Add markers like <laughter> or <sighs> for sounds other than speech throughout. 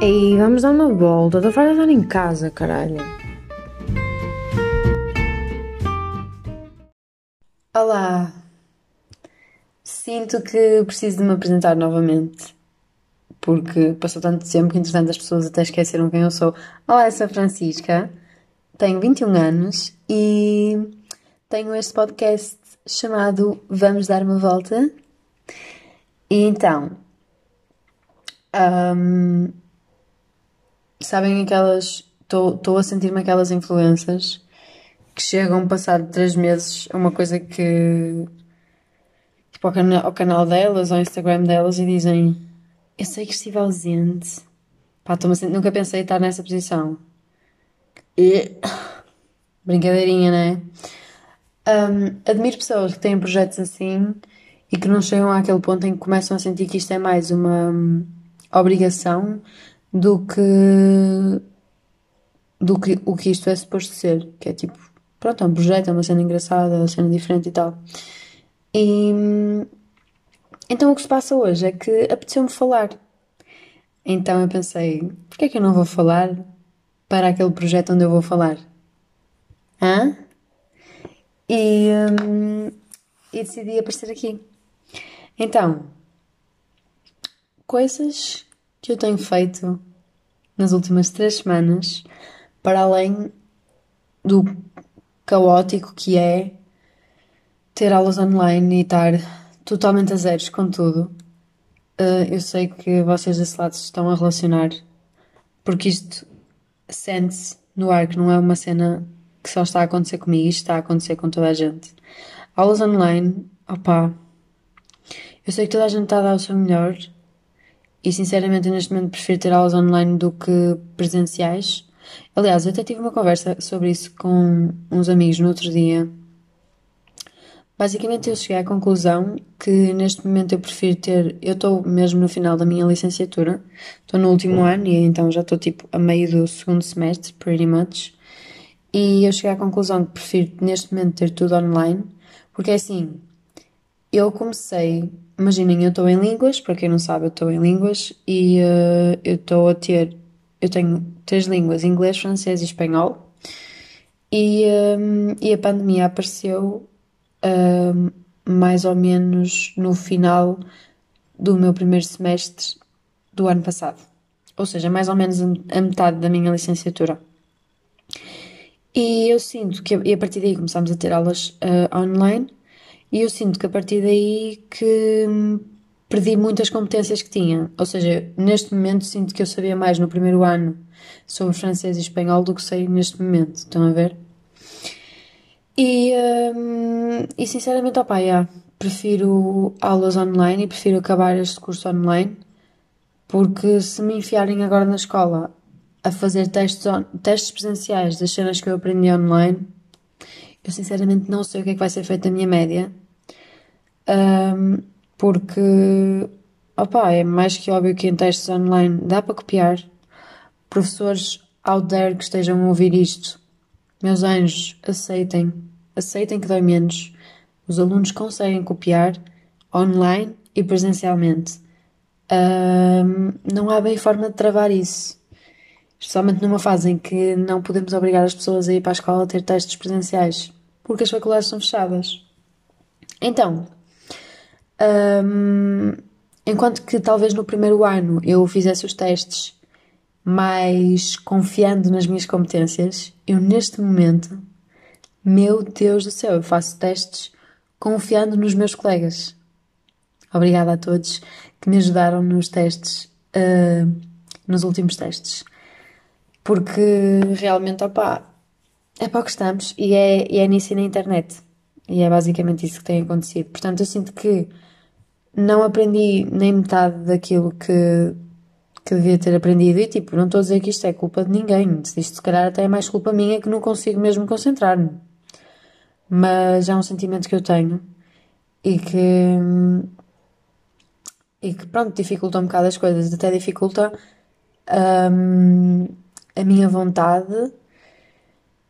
Ei, vamos dar uma volta. Estou farta de estar em casa, caralho. Olá. Sinto que preciso de me apresentar novamente. Porque passou tanto tempo que, entretanto, as pessoas até esqueceram quem eu sou. Olá, eu sou a Francisca. Tenho 21 anos e tenho este podcast chamado Vamos Dar uma Volta. E então, Ahm, sabem aquelas. Estou a sentir-me aquelas influências que chegam passar três meses a uma coisa que. Tipo, ao, cana- ao canal delas, ao Instagram delas e dizem: Eu sei que estive ausente. Pá, nunca pensei estar nessa posição. E... Brincadeirinha, né? Ahm, admiro pessoas que têm projetos assim e que não chegam àquele ponto em que começam a sentir que isto é mais uma hum, obrigação do que do que o que isto é suposto ser, que é tipo, pronto, é um projeto, é uma cena engraçada, é uma cena diferente e tal. E então o que se passa hoje é que apeteceu-me falar. Então eu pensei, porquê é que eu não vou falar para aquele projeto onde eu vou falar? Hã? E, hum, e decidi aparecer aqui. Então, coisas que eu tenho feito nas últimas três semanas, para além do caótico que é ter aulas online e estar totalmente a zeros com tudo. Uh, eu sei que vocês desse lado se estão a relacionar, porque isto sente-se no ar que não é uma cena que só está a acontecer comigo, isto está a acontecer com toda a gente. Aulas online, opá, eu sei que toda a gente está a dar o seu melhor e sinceramente neste momento prefiro ter aulas online do que presenciais. Aliás, eu até tive uma conversa sobre isso com uns amigos no outro dia. Basicamente eu cheguei à conclusão que neste momento eu prefiro ter. Eu estou mesmo no final da minha licenciatura, estou no último ano e então já estou tipo a meio do segundo semestre, pretty much. E eu cheguei à conclusão que prefiro neste momento ter tudo online, porque é assim, eu comecei, imaginem, eu estou em línguas, para quem não sabe, eu estou em línguas e eh, eu estou a ter, eu tenho três línguas, inglês, francês e espanhol. E, hum, e a pandemia apareceu hum, mais ou menos no final do meu primeiro semestre do ano passado. Ou seja, mais ou menos a metade da minha licenciatura. E eu sinto que, e a partir daí começámos a ter aulas ah, online, e eu sinto que a partir daí que hum, perdi muitas competências que tinha. Ou seja, neste momento sinto que eu sabia mais no primeiro ano sobre francês e espanhol do que sei neste momento. Estão a ver? E, hum, e sinceramente, opá, yeah, prefiro aulas online e prefiro acabar este curso online, porque se me enfiarem agora na escola a fazer testes, testes presenciais das cenas que eu aprendi online, eu sinceramente não sei o que é que vai ser feito da minha média, Hum, porque, opá, é mais que óbvio que em testes online dá para copiar. Professores out there que estejam a ouvir isto, meus anjos, aceitem, aceitem que dói menos. Os alunos conseguem copiar online e presencialmente. Hum, não há bem forma de travar isso. Especialmente numa fase em que não podemos obrigar as pessoas a ir para a escola a ter testes presenciais, porque as faculdades são fechadas. Então, hum, enquanto que talvez no primeiro ano eu fizesse os testes mais confiando nas minhas competências, eu neste momento, meu Deus do céu, eu faço testes confiando nos meus colegas. Obrigada a todos que me ajudaram nos testes, ah, nos últimos testes. Porque realmente, opá, é para o que estamos e é, e é nisso e na internet. E é basicamente isso que tem acontecido. Portanto, eu sinto que não aprendi nem metade daquilo que, que devia ter aprendido. E tipo, não estou a dizer que isto é culpa de ninguém. Isto se calhar até é mais culpa minha que não consigo mesmo concentrar-me. Mas é um sentimento que eu tenho e que, e que pronto, dificulta um bocado as coisas. Até dificulta hum, a minha vontade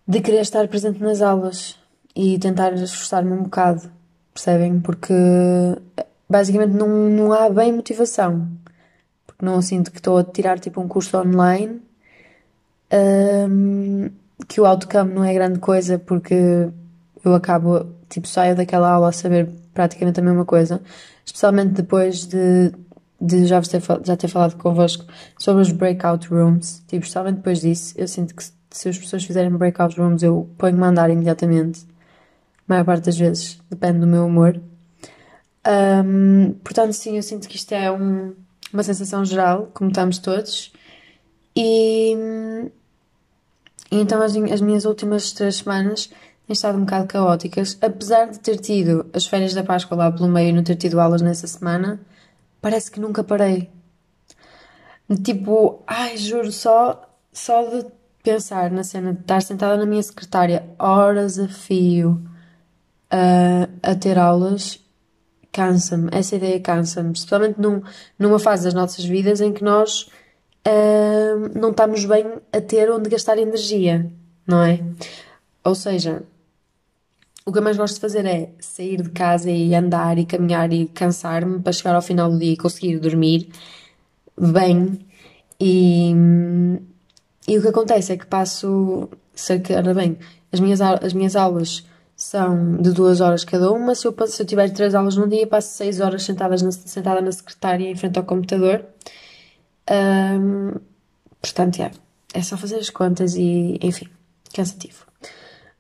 de querer estar presente nas aulas e tentar esforçar-me um bocado, percebem? Porque basicamente não, não há bem motivação. porque não sinto que estou a tirar tipo um curso online, um, que o outcome não é grande coisa porque eu acabo, tipo, saio daquela aula a saber praticamente a mesma coisa, especialmente depois de, de já, ter, já ter falado convosco sobre os breakout rooms, tipo, especialmente depois disso, eu sinto que se as pessoas fizerem breakout rooms eu ponho-me a andar imediatamente, a maior parte das vezes, depende do meu humor. Um, portanto, sim, eu sinto que isto é um, uma sensação geral, como estamos todos, e, e então as, as minhas últimas três semanas têm estado um bocado caóticas. Apesar de ter tido as férias da Páscoa lá pelo meio e não ter tido aulas nessa semana, parece que nunca parei. Tipo, ai, juro, só, só de pensar na cena de estar sentada na minha secretária horas a fio a, a ter aulas, cansa-me. Essa ideia cansa-me. Especialmente num, numa fase das nossas vidas em que nós uh, não estamos bem a ter onde gastar energia, não é? Ou seja, o que eu mais gosto de fazer é sair de casa e andar e caminhar e cansar-me para chegar ao final do dia e conseguir dormir bem. E, e o que acontece é que passo cerca, ora bem, as minhas, as minhas aulas são de duas horas cada uma. Se eu, se eu tiver três aulas num dia, passo seis horas sentadas na, sentada na secretária em frente ao computador. Um, portanto, é, é só fazer as contas e, enfim, cansativo.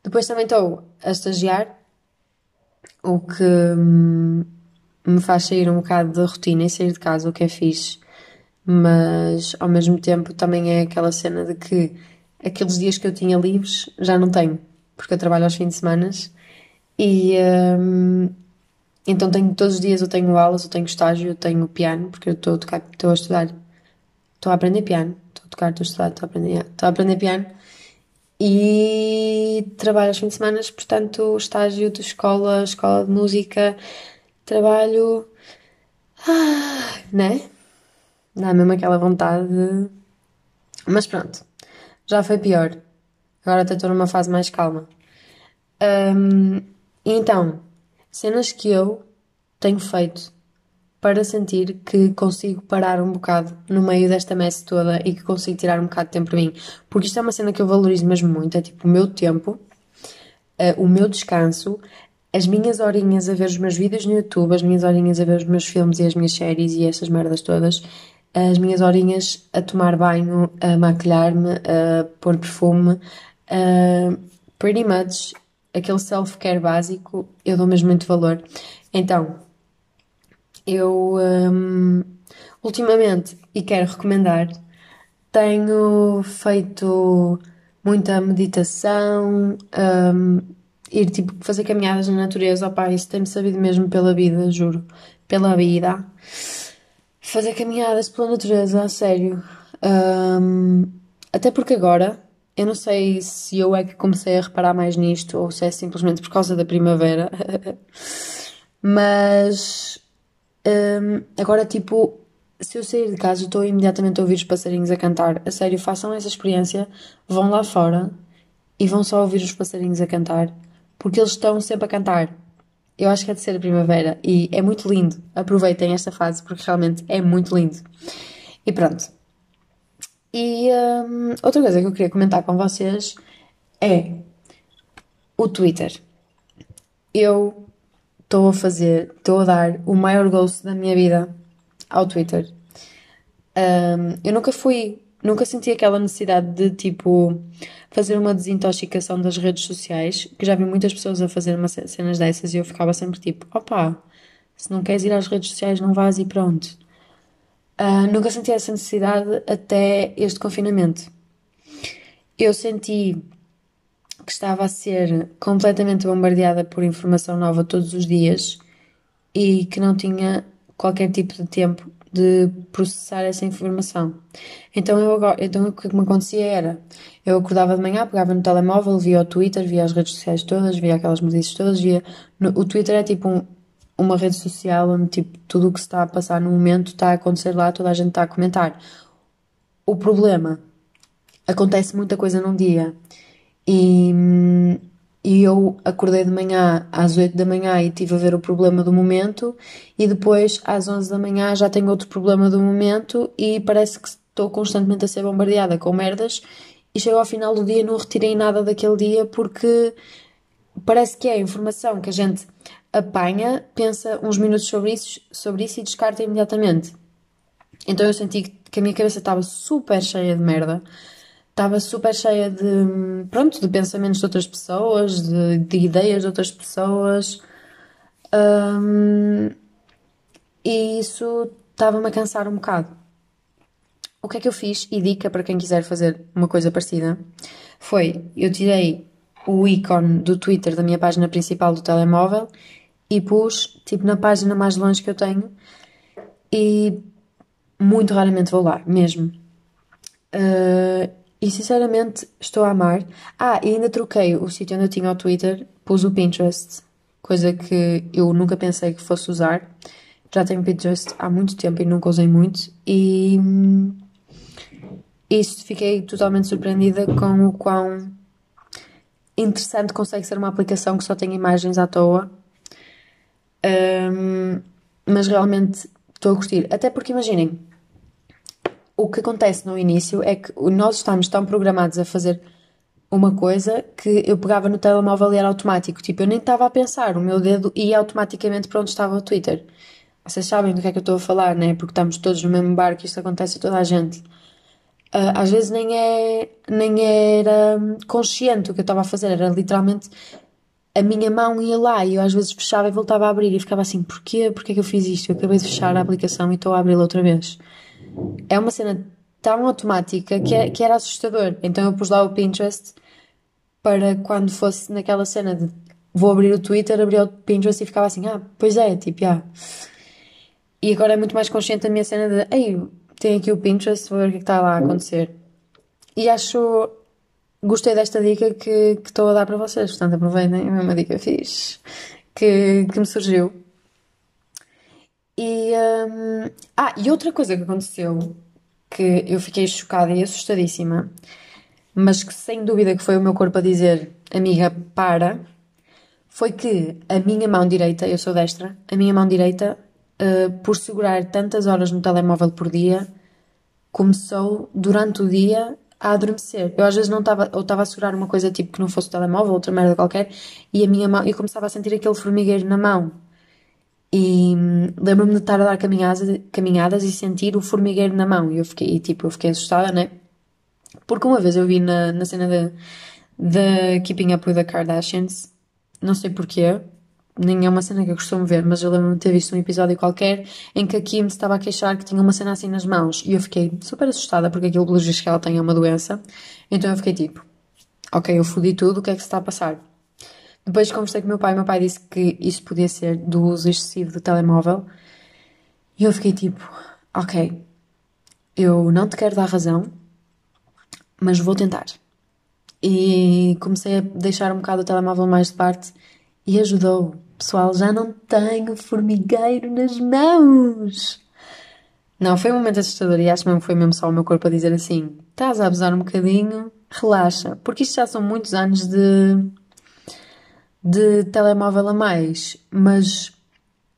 Depois também estou a estagiar, o que hum, me faz sair um bocado da rotina e sair de casa, o que é fixe, mas ao mesmo tempo também é aquela cena de que aqueles dias que eu tinha livres já não tenho, porque eu trabalho aos fins de semana e hum, então tenho todos os dias eu tenho aulas, eu tenho estágio, eu tenho piano, porque eu estou a tocar, estou a estudar, estou a aprender piano, estou a tocar, estou a estudar, estou a aprender, estou a aprender piano e trabalho aos fins de semana, portanto, estágio de escola, escola de música, trabalho. Ah, né? Dá mesmo aquela vontade. De... Mas pronto, já foi pior. Agora estou numa fase mais calma. Um, então, cenas que eu tenho feito para sentir que consigo parar um bocado no meio desta messe toda e que consigo tirar um bocado de tempo para mim. Porque isto é uma cena que eu valorizo mesmo muito, é tipo o meu tempo, uh, o meu descanso, as minhas horinhas a ver os meus vídeos no YouTube, as minhas horinhas a ver os meus filmes e as minhas séries e essas merdas todas, as minhas horinhas a tomar banho, a maquilhar-me, a pôr perfume, uh, pretty much aquele self-care básico, eu dou mesmo muito valor. Então, eu um, ultimamente, e quero recomendar, tenho feito muita meditação, um, ir tipo fazer caminhadas na natureza, opá, isso tem-me sabido mesmo pela vida, juro, pela vida. Fazer caminhadas pela natureza, a sério. Um, até porque agora, eu não sei se eu é que comecei a reparar mais nisto ou se é simplesmente por causa da primavera, <laughs> mas um, agora, tipo, se eu sair de casa, estou imediatamente a ouvir os passarinhos a cantar. A sério, façam essa experiência, vão lá fora e vão só ouvir os passarinhos a cantar, porque eles estão sempre a cantar. Eu acho que é de ser a primavera e é muito lindo. Aproveitem esta fase porque realmente é muito lindo. E pronto. E um, outra coisa que eu queria comentar com vocês é o Twitter. Eu estou a fazer, estou a dar o maior ghost da minha vida ao Twitter. Um, eu nunca fui, nunca senti aquela necessidade de tipo fazer uma desintoxicação das redes sociais, que já vi muitas pessoas a fazer uma cenas dessas e eu ficava sempre tipo, opa, se não queres ir às redes sociais não vás e pronto. Uh, nunca senti essa necessidade até este confinamento. Eu senti que estava a ser completamente bombardeada por informação nova todos os dias e que não tinha qualquer tipo de tempo de processar essa informação. Então, eu, então o que me acontecia era, eu acordava de manhã, pegava no telemóvel, via o Twitter, via as redes sociais todas, via aquelas notícias todas, via... No, o Twitter é tipo um, uma rede social onde tipo, tudo o que se está a passar no momento está a acontecer lá, toda a gente está a comentar. O problema, acontece muita coisa num dia e, e eu acordei de manhã às 8 da manhã e tive a ver o problema do momento, e depois às 11 da manhã já tenho outro problema do momento e parece que estou constantemente a ser bombardeada com merdas e chego ao final do dia e não retirei nada daquele dia porque parece que é a informação que a gente apanha, pensa uns minutos sobre isso, sobre isso e descarta imediatamente. Então eu senti que a minha cabeça estava super cheia de merda, estava super cheia de, pronto, de pensamentos de outras pessoas, de, de ideias de outras pessoas. Um, e isso estava-me a cansar um bocado. O que é que eu fiz? E dica para quem quiser fazer uma coisa parecida foi: eu tirei o ícone do Twitter da minha página principal do telemóvel e pus tipo na página mais longe que eu tenho e muito raramente vou lá, mesmo. Uh, e sinceramente estou a amar. Ah, e ainda troquei o sítio onde eu tinha o Twitter, pus o Pinterest, coisa que eu nunca pensei que fosse usar. Já tenho Pinterest há muito tempo e nunca usei muito. E hum, isso fiquei totalmente surpreendida com o quão interessante consegue ser uma aplicação que só tem imagens à toa. Um, mas realmente estou a curtir. Até porque imaginem, o que acontece no início é que nós estamos tão programados a fazer uma coisa que eu pegava no telemóvel e era automático. Tipo, eu nem estava a pensar, o meu dedo ia automaticamente para onde estava o Twitter. Vocês sabem do que é que eu estou a falar, né? Porque estamos todos no mesmo barco e isto acontece a toda a gente. Uh, às vezes nem, é, nem era consciente o que eu estava a fazer, era literalmente a minha mão ia lá e eu às vezes fechava e voltava a abrir e ficava assim: porquê? Porquê é que eu fiz isto? Eu acabei de fechar a aplicação e estou a abri-la outra vez é uma cena tão automática que, é, que era assustador. Então eu pus lá o Pinterest para quando fosse naquela cena de vou abrir o Twitter, abrir o Pinterest e ficava assim, ah, pois é, tipo, ah. E agora é muito mais consciente a minha cena de, ei, tenho aqui o Pinterest, vou ver o que é está lá a acontecer. E acho, gostei desta dica que, que estou a dar para vocês, portanto aproveitem, é uma dica fixe que, que me surgiu. Ah, e outra coisa que aconteceu que eu fiquei chocada e assustadíssima, mas que sem dúvida que foi o meu corpo a dizer, amiga, para, foi que a minha mão direita, eu sou destra, a minha mão direita, uh, por segurar tantas horas no telemóvel por dia, começou durante o dia a adormecer. Eu às vezes não estava, ou estava a segurar uma coisa tipo que não fosse o telemóvel, outra merda qualquer, e a minha mão, eu começava a sentir aquele formigueiro na mão. E hum, lembro-me de estar a dar caminhadas, caminhadas e sentir o formigueiro na mão. E eu fiquei, tipo, eu fiquei assustada, né? Porque uma vez eu vi na, na cena de Keeping Up with the Kardashians, não sei porquê, nem é uma cena que eu costumo ver, mas eu lembro-me de ter visto um episódio qualquer em que a Kim se estava a queixar que tinha uma cena assim nas mãos. E eu fiquei super assustada porque aquilo, pelos que ela tem é uma doença. Então eu fiquei tipo, ok, eu fodi tudo, o que é que se está a passar? Depois conversei com meu pai, meu pai disse que isso podia ser do uso excessivo do telemóvel. E eu fiquei tipo, ok, eu não te quero dar razão, mas vou tentar. E comecei a deixar um bocado o telemóvel mais de parte e ajudou. Pessoal, já não tenho formigueiro nas mãos. Não, foi um momento assustador e acho mesmo que foi mesmo só o meu corpo a dizer assim: estás a abusar um bocadinho, relaxa. Porque isto já são muitos anos de de telemóvel a mais, mas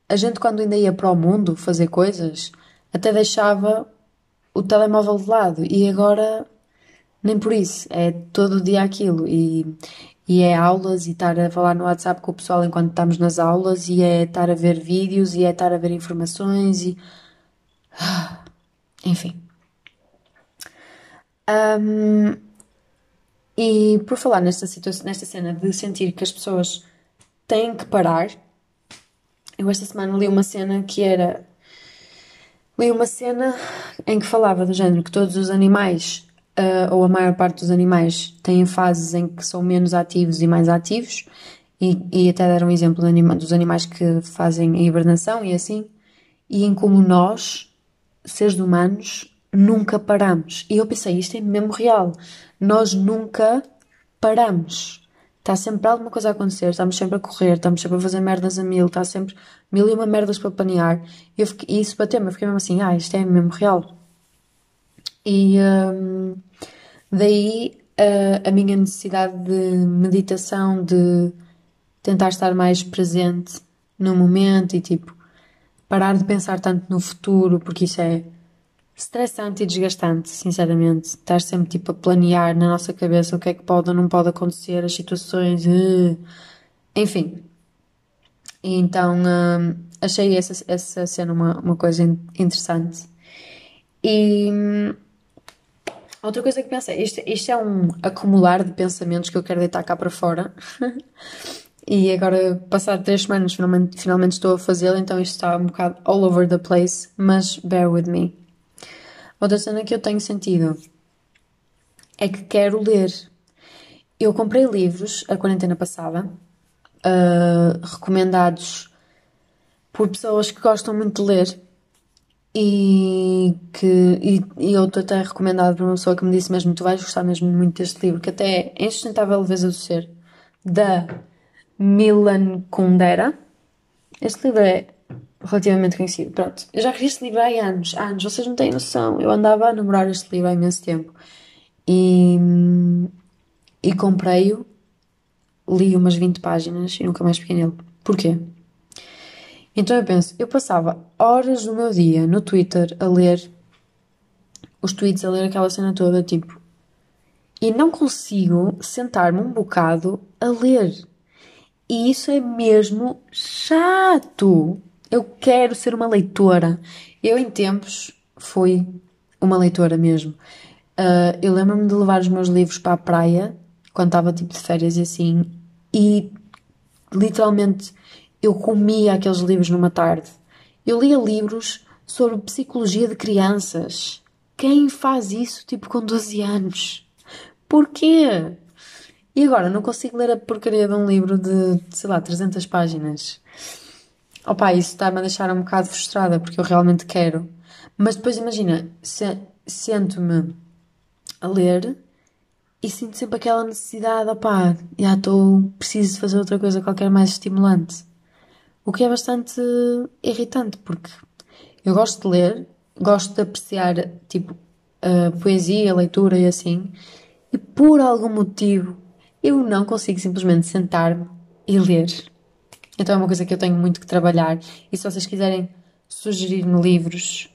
a gente quando ainda ia para o mundo fazer coisas, até deixava o telemóvel de lado e agora nem por isso, é todo o dia aquilo e, e é aulas e estar a falar no WhatsApp com o pessoal enquanto estamos nas aulas e é estar a ver vídeos e é estar a ver informações e <sighs> enfim. Um, e por falar nesta situação, nesta cena de sentir que as pessoas têm que parar, eu esta semana li uma cena que era. Li uma cena em que falava do género que todos os animais, uh, ou a maior parte dos animais, têm fases em que são menos ativos e mais ativos, e, e até deram um exemplo anima, dos animais que fazem a hibernação e assim, e em como nós, seres humanos, nunca paramos. E eu pensei, isto é mesmo real. Nós nunca paramos. Está sempre alguma coisa a acontecer, estamos sempre a correr, estamos sempre a fazer merdas a mil, está sempre mil e uma merdas para planear. E, fiquei, isso bateu-me, eu fiquei mesmo assim, ah, isto é mesmo real. E um, daí a minha necessidade de meditação, de tentar estar mais presente no momento e tipo parar de pensar tanto no futuro, porque isso é estressante e desgastante, sinceramente. Estar sempre tipo a planear na nossa cabeça o que é que pode ou não pode acontecer, as situações, uh, enfim. E então hum, achei essa, essa cena uma, uma coisa interessante. E hum, outra coisa que pensei, isto, isto é um acumular de pensamentos que eu quero deitar cá para fora. <laughs> E agora, passado três semanas, finalmente, finalmente estou a fazê-lo, então isto está um bocado all over the place, mas bear with me. Outra cena que eu tenho sentido é que quero ler. Eu comprei livros a quarentena passada, uh, recomendados por pessoas que gostam muito de ler e que e, e eu até recomendado por uma pessoa que me disse mesmo tu vais gostar mesmo muito deste livro que até é Insustentável Leveza do Ser da Milan Kundera. Este livro é relativamente conhecido. Pronto, eu já queria este livro há anos, há anos, vocês não têm noção. Eu andava a namorar este livro há imenso tempo e, e comprei-o, li umas 20 páginas e nunca mais peguei nele. Porquê? Então eu penso, eu passava horas do meu dia no Twitter a ler os tweets, a ler aquela cena toda, tipo, e não consigo sentar-me um bocado a ler. E isso é mesmo chato. Eu quero ser uma leitora. Eu, em tempos, fui uma leitora mesmo. Uh, eu lembro-me de levar os meus livros para a praia, quando estava tipo de férias e assim, e literalmente eu comia aqueles livros numa tarde. Eu lia livros sobre psicologia de crianças. Quem faz isso, tipo, com 12 anos? Porquê? E agora não consigo ler a porcaria de um livro de, sei lá, 300 páginas. Opa, isso está-me a deixar um bocado frustrada porque eu realmente quero. Mas depois imagina, se, sento-me a ler e sinto sempre aquela necessidade, opá, já estou, preciso fazer outra coisa qualquer mais estimulante. O que é bastante irritante porque eu gosto de ler, gosto de apreciar, tipo, a poesia, a leitura e assim, e por algum motivo eu não consigo simplesmente sentar-me e ler. Então é uma coisa que eu tenho muito que trabalhar. E se vocês quiserem sugerir-me livros,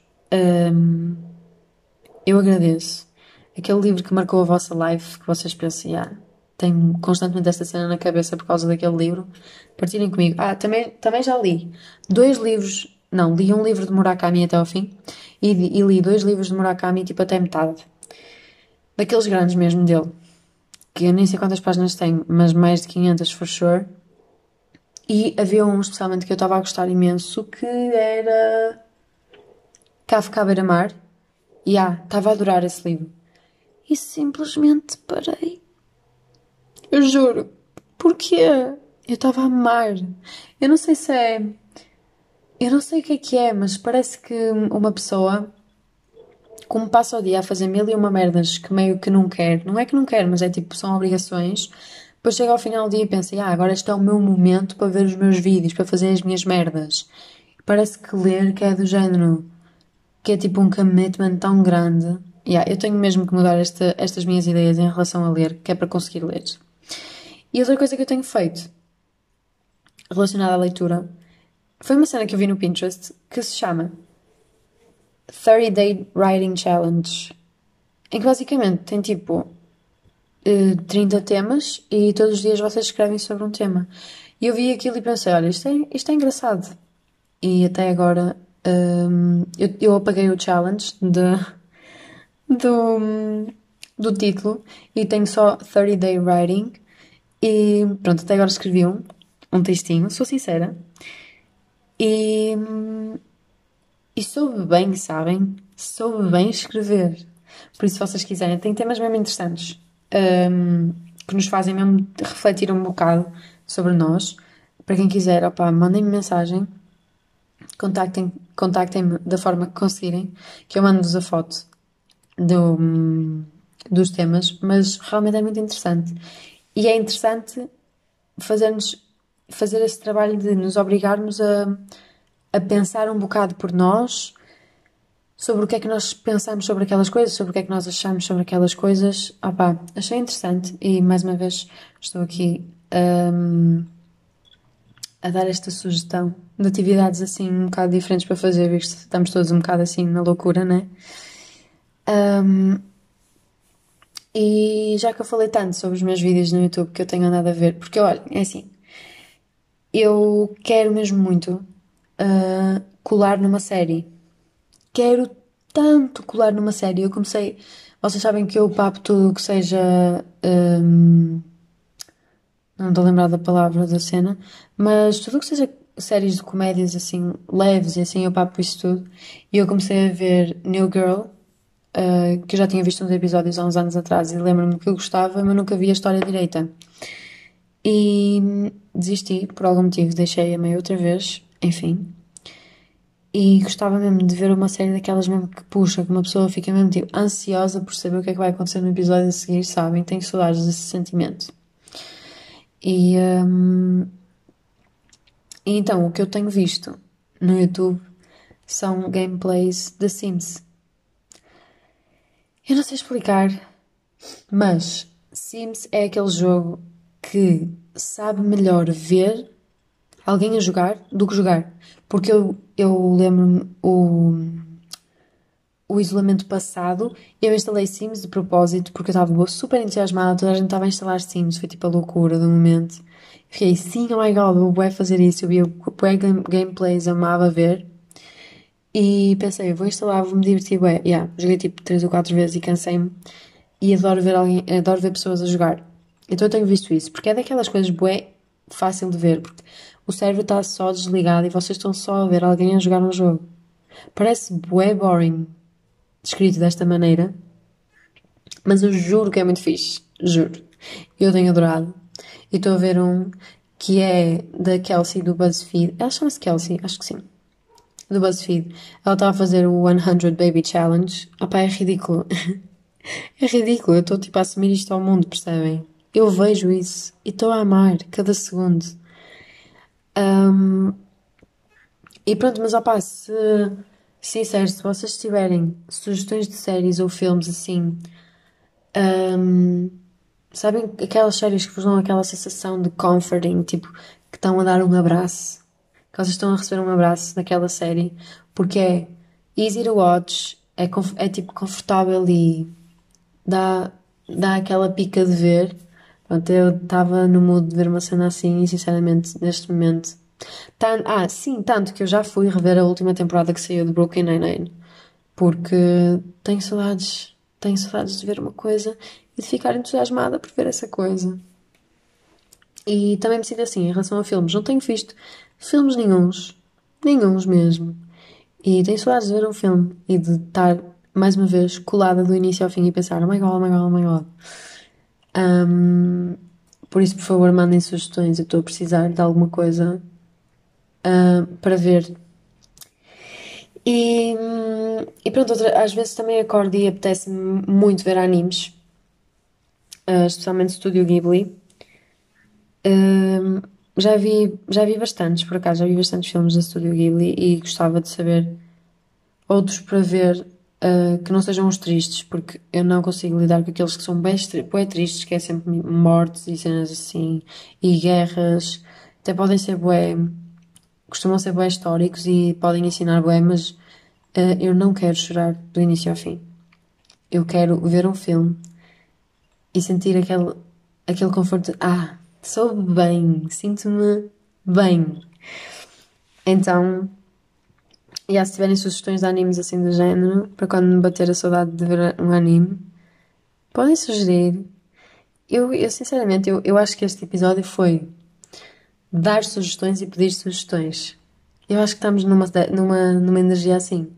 um, eu agradeço. Aquele livro que marcou a vossa life, que vocês pensam, ah, tenho constantemente esta cena na cabeça por causa daquele livro, partilhem comigo. Ah, também, também já li dois livros, não, li um livro de Murakami até ao fim e, e li dois livros de Murakami tipo até metade. Daqueles grandes mesmo dele que eu nem sei quantas páginas tem, mas mais de 500 for sure. E havia um especialmente que eu estava a gostar imenso que era Kafka Beira-Mar. E ah, estava a adorar esse livro. E simplesmente parei. Eu juro. Porquê? Eu estava a amar. Eu não sei se é. Eu não sei o que é que é, mas parece que uma pessoa como passa o dia a fazer mil e uma merdas que meio que não quer, não é que não quer, mas é tipo, são obrigações, depois chega ao final do dia e pensa, ah, agora este é o meu momento para ver os meus vídeos, para fazer as minhas merdas. Parece que ler que é do género, que é tipo um commitment tão grande. Yeah, eu tenho mesmo que mudar esta, estas minhas ideias em relação a ler, que é para conseguir ler. E outra coisa que eu tenho feito, relacionada à leitura, foi uma cena que eu vi no Pinterest que se chama 30 Day Writing Challenge, em que basicamente tem tipo 30 eh, temas e todos os dias vocês escrevem sobre um tema. E eu vi aquilo e pensei, olha, isto é, isto é engraçado. E até agora um, eu, eu apaguei o challenge de, <laughs> do, do título e tenho só 30 Day Writing. E pronto, até agora escrevi um, um textinho, sou sincera. E e soube bem, sabem? Soube bem escrever. Por isso, se vocês quiserem, tem temas mesmo interessantes um, que nos fazem mesmo refletir um bocado sobre nós. Para quem quiser, opa, mandem-me mensagem, contactem-me contactem da forma que conseguirem, que eu mando-vos a foto do, dos temas, mas realmente é muito interessante. E é interessante fazer-nos fazer esse trabalho de nos obrigarmos a a pensar um bocado por nós sobre o que é que nós pensamos sobre aquelas coisas, sobre o que é que nós achamos sobre aquelas coisas. Ah pá, achei interessante e mais uma vez estou aqui um, a dar esta sugestão de atividades assim um bocado diferentes para fazer, visto que estamos todos um bocado assim na loucura, né? Um, e já que eu falei tanto sobre os meus vídeos no YouTube que eu tenho andado a ver, porque olha, é assim, eu quero mesmo muito uh, colar numa série. Quero tanto colar numa série. Eu comecei. Vocês sabem que eu papo tudo que seja. Um, não estou a lembrar da palavra da cena, mas tudo que seja séries de comédias assim leves e assim eu papo isso tudo. E eu comecei a ver New Girl, uh, que eu já tinha visto uns episódios há uns anos atrás e lembro-me que eu gostava, mas nunca vi a história direita. E desisti por algum motivo, deixei a meio outra vez, enfim. E gostava mesmo de ver uma série daquelas mesmo que puxa, que uma pessoa fica mesmo tipo ansiosa por saber o que é que vai acontecer no episódio a seguir, sabem? Tenho saudades desse sentimento. E, um, e então, o que eu tenho visto no YouTube são gameplays de Sims. Eu não sei explicar, mas Sims é aquele jogo que sabe melhor ver alguém a jogar do que jogar. Porque eu, eu lembro-me o, o isolamento passado, eu instalei Sims de propósito porque eu estava super entusiasmada, toda a gente estava a instalar Sims, foi tipo a loucura do momento. Fiquei, sim, oh my god, vou bué fazer isso. Eu via bué gameplays, amava ver. E pensei, vou instalar, vou me divertir bué. Yeah, joguei tipo 3 ou 4 vezes e cansei-me. E adoro ver alguém, adoro ver pessoas a jogar. Então eu tenho visto isso, porque é daquelas coisas bué fácil de ver, porque o cérebro está só desligado e vocês estão só a ver alguém a jogar um jogo. Parece bué boring, descrito desta maneira, mas eu juro que é muito fixe, juro. Eu tenho adorado. E estou a ver um que é da Kelsey do BuzzFeed. Ela chama-se Kelsey, acho que sim. Do BuzzFeed. Ela está a fazer o 100 Baby Challenge. Opá, é ridículo. <laughs> é ridículo. Eu estou tipo a assumir isto ao mundo, percebem? Eu vejo isso e estou a amar cada segundo. Um, e pronto, mas opá, se sincero, se vocês tiverem sugestões de séries ou filmes assim, um, sabem aquelas séries que vos dão aquela sensação de comforting, tipo, que estão a dar um abraço, que vocês estão a receber um abraço naquela série, porque é easy to watch, é, é tipo confortável e dá, dá aquela pica de ver Pronto, eu estava no mood de ver uma cena assim e sinceramente neste momento. Tan ah, sim, tanto que eu já fui rever a última temporada que saiu de Brooklyn Nine-Nine. Porque tenho saudades, tenho saudades de ver uma coisa e de ficar entusiasmada por ver essa coisa. E também me sinto assim em relação a filmes. Não tenho visto filmes nenhums, nenhums mesmo. E tenho saudades de ver um filme e de estar mais uma vez colada do início ao fim e pensar: oh my god, oh my god, oh my god. Um, por isso, por favor, mandem sugestões. Eu estou a precisar de alguma coisa uh, para ver. E, e pronto, outra, às vezes também acordo e apetece-me muito ver animes, uh, especialmente Studio Ghibli. Já vi, já vi bastantes, por acaso, já vi bastantes filmes da Studio Ghibli e gostava de saber outros para ver uh, que não sejam os tristes, porque eu não consigo lidar com aqueles que são bem, bem tristes, que é sempre mortes e cenas assim, e guerras, até podem ser bué, costumam ser bué históricos e podem ensinar bué, mas uh, eu não quero chorar do início ao fim. Eu quero ver um filme e sentir aquele, aquele conforto. Ah, sou bem, sinto-me bem. Então, e se tiverem sugestões de animes assim do género, para quando me bater a saudade de ver um anime, podem sugerir. Eu, eu sinceramente, eu, eu acho que este episódio foi dar sugestões e pedir sugestões. Eu acho que estamos numa, numa, numa energia assim,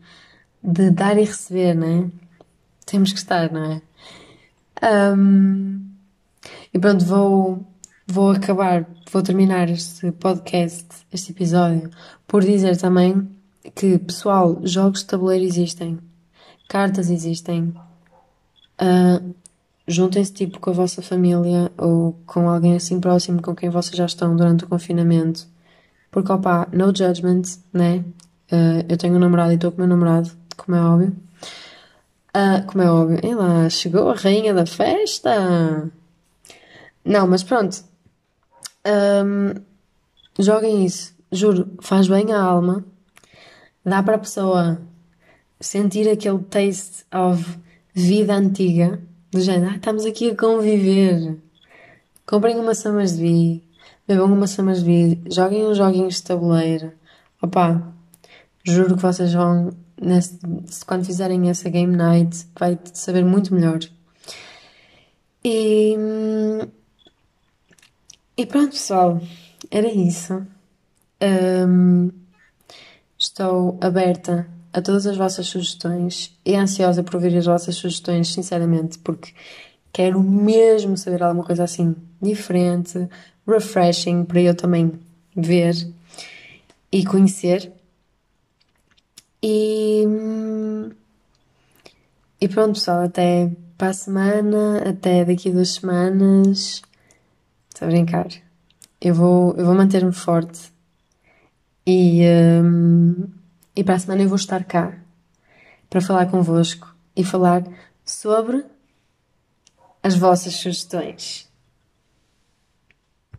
de dar e receber, não é? Temos que estar, não é? Um, e pronto, vou, vou acabar, vou terminar este podcast, este episódio, por dizer também que, pessoal, jogos de tabuleiro existem, cartas existem. Uh, Juntem-se tipo com a vossa família ou com alguém assim próximo com quem vocês já estão durante o confinamento. Porque, opá, no judgment, né? Uh, eu tenho um namorado e estou com o meu namorado. como é óbvio. Ah, como é óbvio. E lá, chegou a rainha da festa! Não, mas pronto. Ahm, joguem isso. Juro, faz bem à alma. Dá para a pessoa sentir aquele taste of vida antiga. Do género, ah, estamos aqui a conviver. Comprem uma Summersby, bebam uma Summersby, joguem uns joguinhos de tabuleiro. Opa, juro que vocês vão, nesse, quando fizerem essa game night, vai saber muito melhor. E, e pronto, pessoal, era isso. Ahm, estou aberta a todas as vossas sugestões e ansiosa por ouvir as vossas sugestões, sinceramente, porque quero mesmo saber alguma coisa assim diferente, refreshing, para eu também ver e conhecer. E, e pronto, pessoal, até para a semana, até daqui a duas semanas. Estou a brincar. Eu vou, eu vou manter-me forte. E, hum, e para a semana eu vou estar cá para falar convosco e falar sobre as vossas sugestões.